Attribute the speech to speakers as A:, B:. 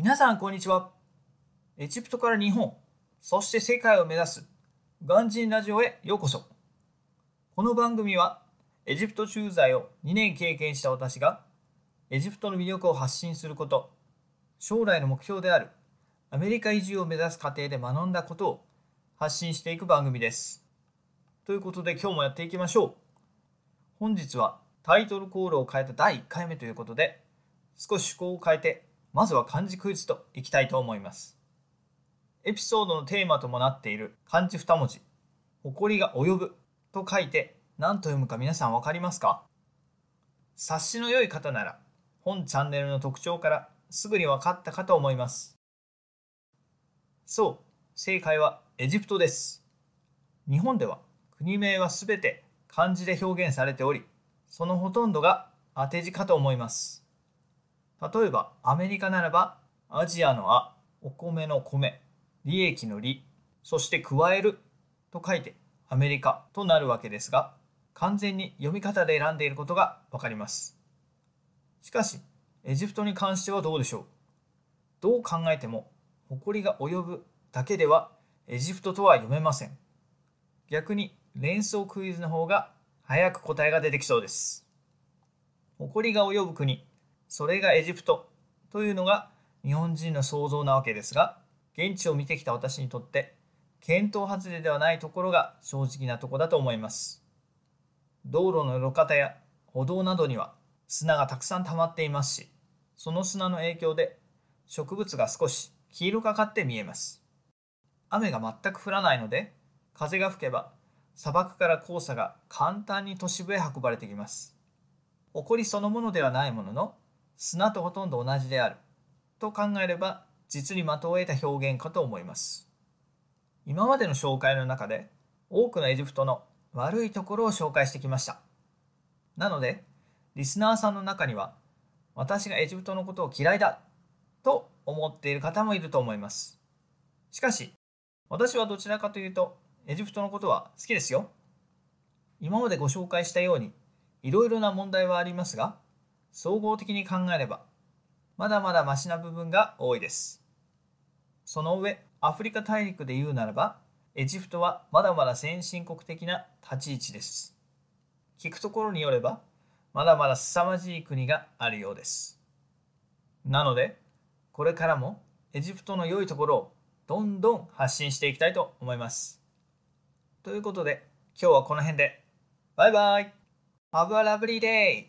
A: 皆さんこんにちは。エジプトから日本、そして世界を目指すガンジンラジオへようこそ。この番組はエジプト駐在を2年経験した私がエジプトの魅力を発信すること、将来の目標であるアメリカ移住を目指す過程で学んだことを発信していく番組です。ということで今日もやっていきましょう。本日はタイトルコールを変えた第1回目ということで少し趣向を変えてまずは漢字クイズといきたいと思います。エピソードのテーマともなっている漢字2文字、誇りが及ぶと書いて何と読むか皆さんわかりますか？察しの良い方なら本チャンネルの特徴からすぐに分かったかと思います。そう、正解はエジプトです。日本では国名はすべて漢字で表現されており、そのほとんどが当て字かと思います。例えばアメリカならばアジアのあ、お米の米、利益の利、そして加えると書いてアメリカとなるわけですが、完全に読み方で選んでいることがわかります。しかし、エジプトに関してはどうでしょう？どう考えても、誇りが及ぶだけではエジプトとは読めません。逆に連想クイズの方が早く答えが出てきそうです。誇りが及ぶ国、それがエジプトというのが日本人の想像なわけですが、現地を見てきた私にとって、検討外れではないところが正直なとこだと思います。道路の路肩や歩道などには砂がたくさん溜まっていますし、その砂の影響で植物が少し黄色がかって見えます。雨が全く降らないので、風が吹けば砂漠から黄砂が簡単に都市部へ運ばれてきます。埃そのものではないものの、砂とほとんど同じであると考えれば実に的を得た表現かと思います。今までの紹介の中で多くのエジプトの悪いところを紹介してきました。なので、リスナーさんの中には私がエジプトのことを嫌いだと思っている方もいると思います。しかし、私はどちらかというとエジプトのことは好きですよ。今までご紹介したようにいろいろな問題はありますが、総合的に考えれば、まだまだマシな部分が多いです。その上、アフリカ大陸で言うならば、エジプトはまだまだ先進国的な立ち位置です。聞くところによれば、まだまだ凄まじい国があるようです。なので、これからもエジプトの良いところをどんどん発信していきたいと思います。ということで、今日はこの辺で。バイバイ !Have a lovely day!